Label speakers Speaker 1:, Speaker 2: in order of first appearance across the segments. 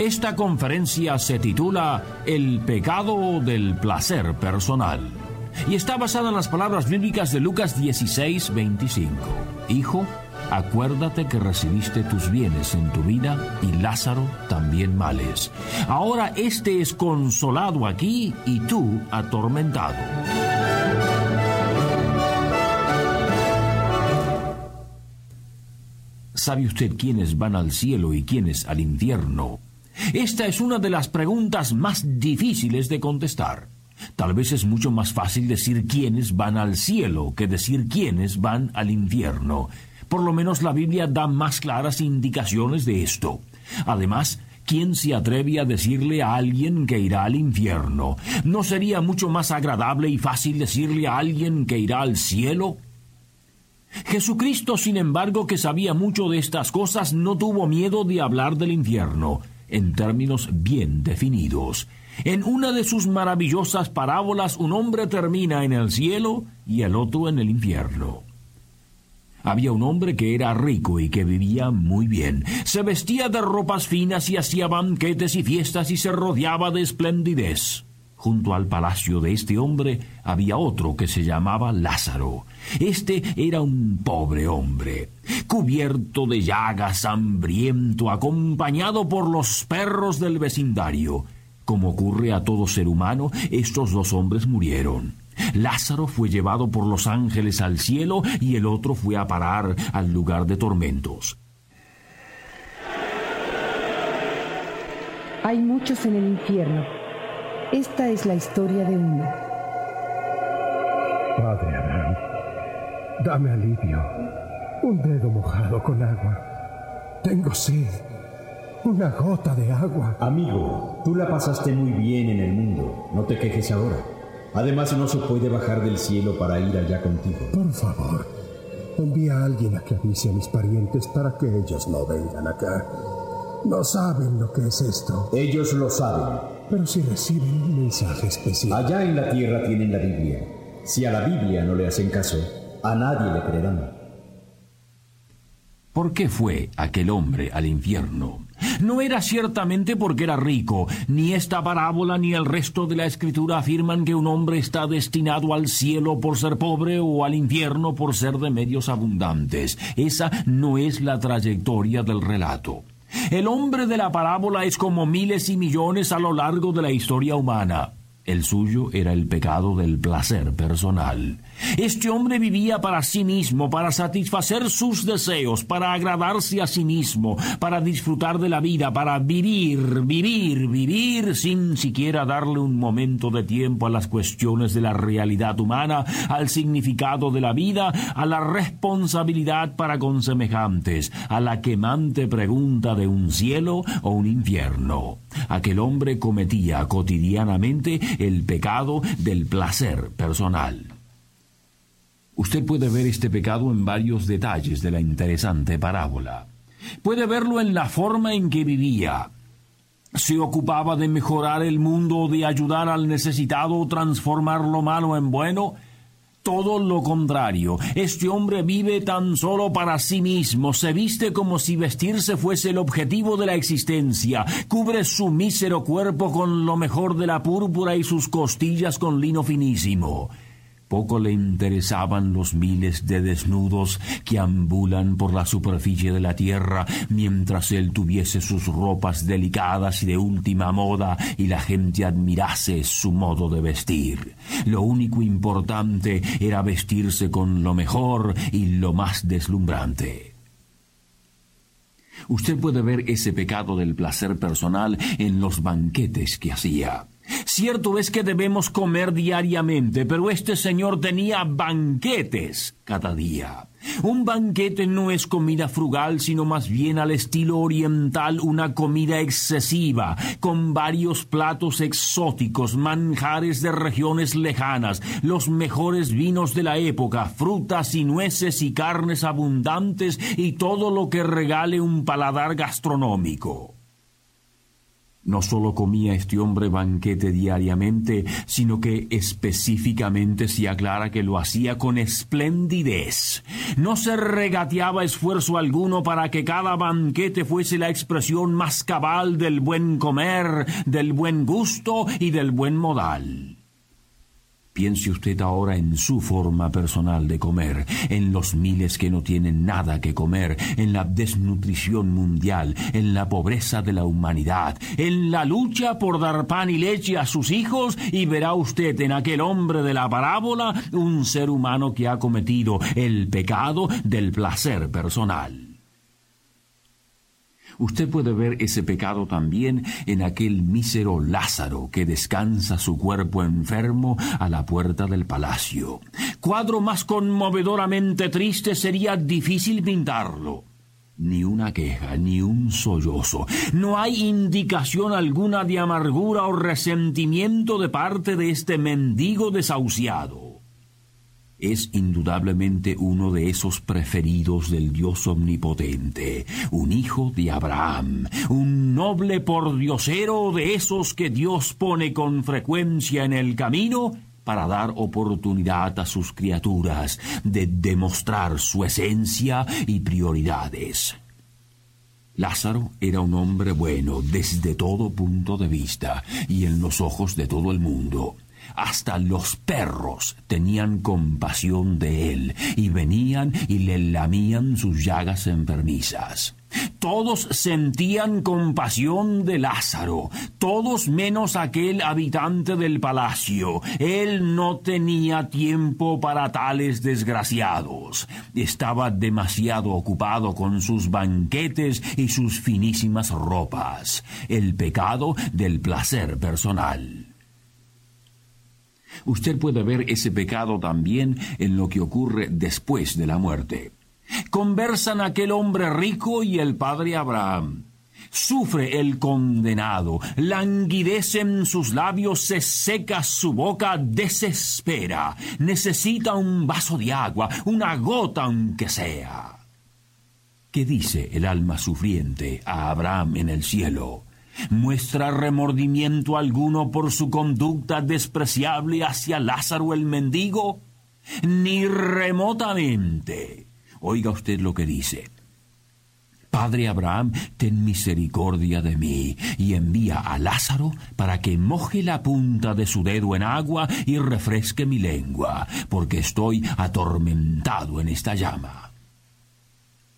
Speaker 1: Esta conferencia se titula El pecado del placer personal y está basada en las palabras bíblicas de Lucas 16, 25. Hijo, acuérdate que recibiste tus bienes en tu vida y Lázaro también males. Ahora éste es consolado aquí y tú atormentado. ¿Sabe usted quiénes van al cielo y quiénes al infierno? Esta es una de las preguntas más difíciles de contestar. Tal vez es mucho más fácil decir quiénes van al cielo que decir quiénes van al infierno. Por lo menos la Biblia da más claras indicaciones de esto. Además, ¿quién se atreve a decirle a alguien que irá al infierno? ¿No sería mucho más agradable y fácil decirle a alguien que irá al cielo? Jesucristo, sin embargo, que sabía mucho de estas cosas, no tuvo miedo de hablar del infierno en términos bien definidos. En una de sus maravillosas parábolas un hombre termina en el cielo y el otro en el infierno. Había un hombre que era rico y que vivía muy bien. Se vestía de ropas finas y hacía banquetes y fiestas y se rodeaba de esplendidez. Junto al palacio de este hombre había otro que se llamaba Lázaro. Este era un pobre hombre, cubierto de llagas, hambriento, acompañado por los perros del vecindario. Como ocurre a todo ser humano, estos dos hombres murieron. Lázaro fue llevado por los ángeles al cielo y el otro fue a parar al lugar de tormentos.
Speaker 2: Hay muchos en el infierno. Esta es la historia de uno.
Speaker 3: Padre Abraham, dame alivio. Un dedo mojado con agua. Tengo sed. Una gota de agua.
Speaker 4: Amigo, tú la pasaste muy bien en el mundo. No te quejes ahora. Además, no se puede bajar del cielo para ir allá contigo.
Speaker 3: Por favor, envía a alguien a que avise a mis parientes para que ellos no vengan acá. No saben lo que es esto.
Speaker 4: Ellos lo saben.
Speaker 3: Pero si reciben un mensaje especial.
Speaker 4: Allá en la tierra tienen la Biblia. Si a la Biblia no le hacen caso, a nadie le creerán.
Speaker 1: ¿Por qué fue aquel hombre al infierno? No era ciertamente porque era rico, ni esta parábola ni el resto de la escritura afirman que un hombre está destinado al cielo por ser pobre o al infierno por ser de medios abundantes. Esa no es la trayectoria del relato. El hombre de la parábola es como miles y millones a lo largo de la historia humana. El suyo era el pecado del placer personal. Este hombre vivía para sí mismo, para satisfacer sus deseos, para agradarse a sí mismo, para disfrutar de la vida, para vivir, vivir, vivir sin siquiera darle un momento de tiempo a las cuestiones de la realidad humana, al significado de la vida, a la responsabilidad para con semejantes, a la quemante pregunta de un cielo o un infierno. Aquel hombre cometía cotidianamente el pecado del placer personal. Usted puede ver este pecado en varios detalles de la interesante parábola. Puede verlo en la forma en que vivía. Se ocupaba de mejorar el mundo, de ayudar al necesitado, transformar lo malo en bueno. Todo lo contrario, este hombre vive tan solo para sí mismo, se viste como si vestirse fuese el objetivo de la existencia, cubre su mísero cuerpo con lo mejor de la púrpura y sus costillas con lino finísimo. Poco le interesaban los miles de desnudos que ambulan por la superficie de la tierra mientras él tuviese sus ropas delicadas y de última moda y la gente admirase su modo de vestir. Lo único importante era vestirse con lo mejor y lo más deslumbrante. Usted puede ver ese pecado del placer personal en los banquetes que hacía. Cierto es que debemos comer diariamente, pero este señor tenía banquetes cada día. Un banquete no es comida frugal, sino más bien al estilo oriental una comida excesiva, con varios platos exóticos, manjares de regiones lejanas, los mejores vinos de la época, frutas y nueces y carnes abundantes y todo lo que regale un paladar gastronómico. No solo comía este hombre banquete diariamente, sino que específicamente se aclara que lo hacía con esplendidez. No se regateaba esfuerzo alguno para que cada banquete fuese la expresión más cabal del buen comer, del buen gusto y del buen modal. Piense usted ahora en su forma personal de comer, en los miles que no tienen nada que comer, en la desnutrición mundial, en la pobreza de la humanidad, en la lucha por dar pan y leche a sus hijos, y verá usted en aquel hombre de la parábola un ser humano que ha cometido el pecado del placer personal. Usted puede ver ese pecado también en aquel mísero Lázaro que descansa su cuerpo enfermo a la puerta del palacio. Cuadro más conmovedoramente triste sería difícil pintarlo. Ni una queja, ni un sollozo. No hay indicación alguna de amargura o resentimiento de parte de este mendigo desahuciado es indudablemente uno de esos preferidos del Dios omnipotente, un hijo de Abraham, un noble pordiosero de esos que Dios pone con frecuencia en el camino para dar oportunidad a sus criaturas de demostrar su esencia y prioridades. Lázaro era un hombre bueno desde todo punto de vista y en los ojos de todo el mundo. Hasta los perros tenían compasión de él y venían y le lamían sus llagas enfermizas. Todos sentían compasión de Lázaro, todos menos aquel habitante del palacio. Él no tenía tiempo para tales desgraciados. Estaba demasiado ocupado con sus banquetes y sus finísimas ropas. El pecado del placer personal. Usted puede ver ese pecado también en lo que ocurre después de la muerte. Conversan aquel hombre rico y el padre Abraham. Sufre el condenado, languidecen sus labios, se seca su boca, desespera, necesita un vaso de agua, una gota aunque sea. ¿Qué dice el alma sufriente a Abraham en el cielo? Muestra remordimiento alguno por su conducta despreciable hacia Lázaro el mendigo? Ni remotamente. Oiga usted lo que dice. Padre Abraham, ten misericordia de mí y envía a Lázaro para que moje la punta de su dedo en agua y refresque mi lengua, porque estoy atormentado en esta llama.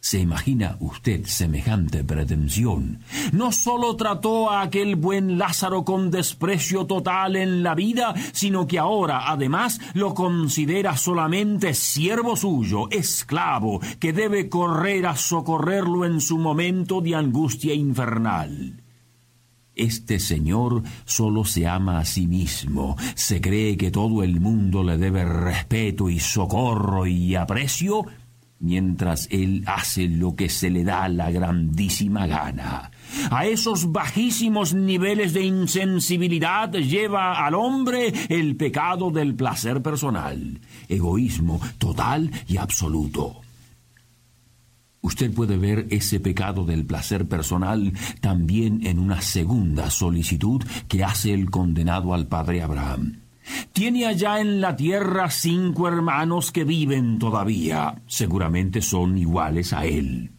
Speaker 1: ¿Se imagina usted semejante pretensión? No sólo trató a aquel buen Lázaro con desprecio total en la vida, sino que ahora además lo considera solamente siervo suyo, esclavo, que debe correr a socorrerlo en su momento de angustia infernal. Este señor solo se ama a sí mismo, se cree que todo el mundo le debe respeto y socorro y aprecio, mientras él hace lo que se le da la grandísima gana. A esos bajísimos niveles de insensibilidad lleva al hombre el pecado del placer personal, egoísmo total y absoluto. Usted puede ver ese pecado del placer personal también en una segunda solicitud que hace el condenado al padre Abraham. Tiene allá en la tierra cinco hermanos que viven todavía. Seguramente son iguales a él.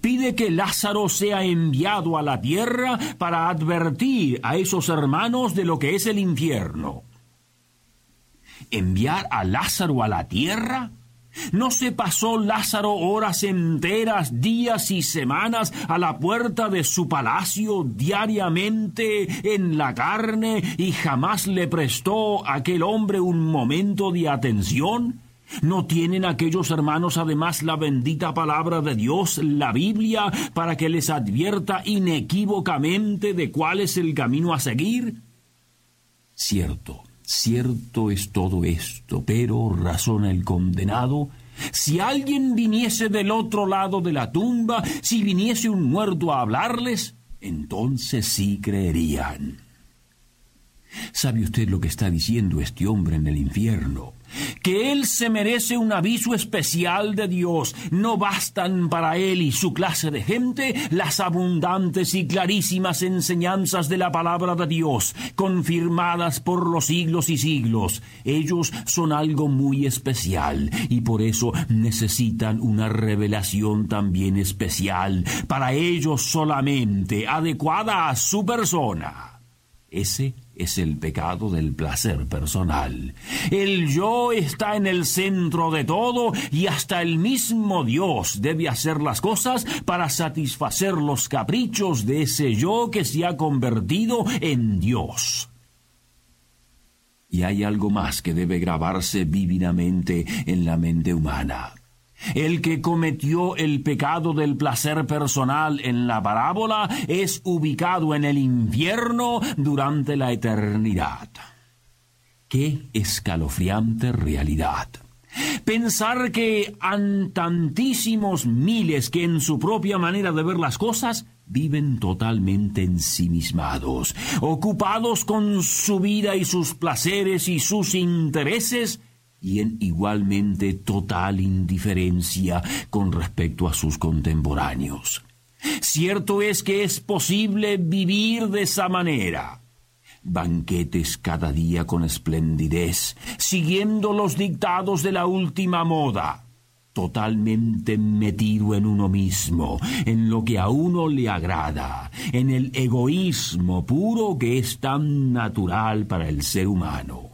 Speaker 1: Pide que Lázaro sea enviado a la tierra para advertir a esos hermanos de lo que es el infierno. ¿Enviar a Lázaro a la tierra? ¿No se pasó Lázaro horas enteras, días y semanas a la puerta de su palacio diariamente en la carne y jamás le prestó a aquel hombre un momento de atención? ¿No tienen aquellos hermanos además la bendita palabra de Dios, la Biblia, para que les advierta inequívocamente de cuál es el camino a seguir? Cierto, cierto es todo esto, pero, razona el condenado, si alguien viniese del otro lado de la tumba, si viniese un muerto a hablarles, entonces sí creerían. ¿Sabe usted lo que está diciendo este hombre en el infierno? Que él se merece un aviso especial de Dios. No bastan para él y su clase de gente las abundantes y clarísimas enseñanzas de la palabra de Dios, confirmadas por los siglos y siglos. Ellos son algo muy especial y por eso necesitan una revelación también especial, para ellos solamente, adecuada a su persona. Ese es el pecado del placer personal. El yo está en el centro de todo y hasta el mismo Dios debe hacer las cosas para satisfacer los caprichos de ese yo que se ha convertido en Dios. Y hay algo más que debe grabarse vívidamente en la mente humana. El que cometió el pecado del placer personal en la parábola es ubicado en el infierno durante la eternidad. Qué escalofriante realidad. Pensar que han tantísimos miles que en su propia manera de ver las cosas viven totalmente ensimismados, ocupados con su vida y sus placeres y sus intereses, y en igualmente total indiferencia con respecto a sus contemporáneos. Cierto es que es posible vivir de esa manera. Banquetes cada día con esplendidez, siguiendo los dictados de la última moda, totalmente metido en uno mismo, en lo que a uno le agrada, en el egoísmo puro que es tan natural para el ser humano.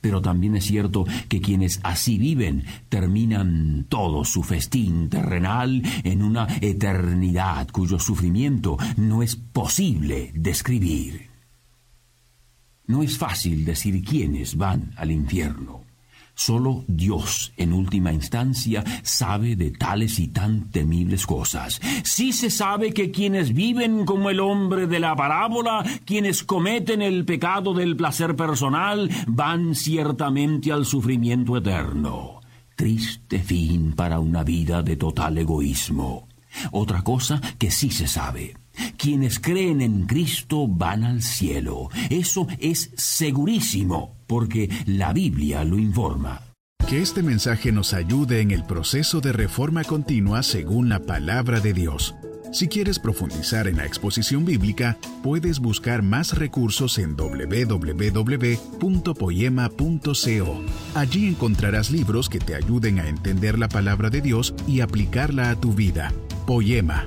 Speaker 1: Pero también es cierto que quienes así viven terminan todo su festín terrenal en una eternidad cuyo sufrimiento no es posible describir. No es fácil decir quiénes van al infierno. Solo Dios, en última instancia, sabe de tales y tan temibles cosas. Sí se sabe que quienes viven como el hombre de la parábola, quienes cometen el pecado del placer personal, van ciertamente al sufrimiento eterno. Triste fin para una vida de total egoísmo. Otra cosa que sí se sabe. Quienes creen en Cristo van al cielo. Eso es segurísimo porque la Biblia lo informa.
Speaker 5: Que este mensaje nos ayude en el proceso de reforma continua según la palabra de Dios. Si quieres profundizar en la exposición bíblica, puedes buscar más recursos en www.poema.co. Allí encontrarás libros que te ayuden a entender la palabra de Dios y aplicarla a tu vida. Poema,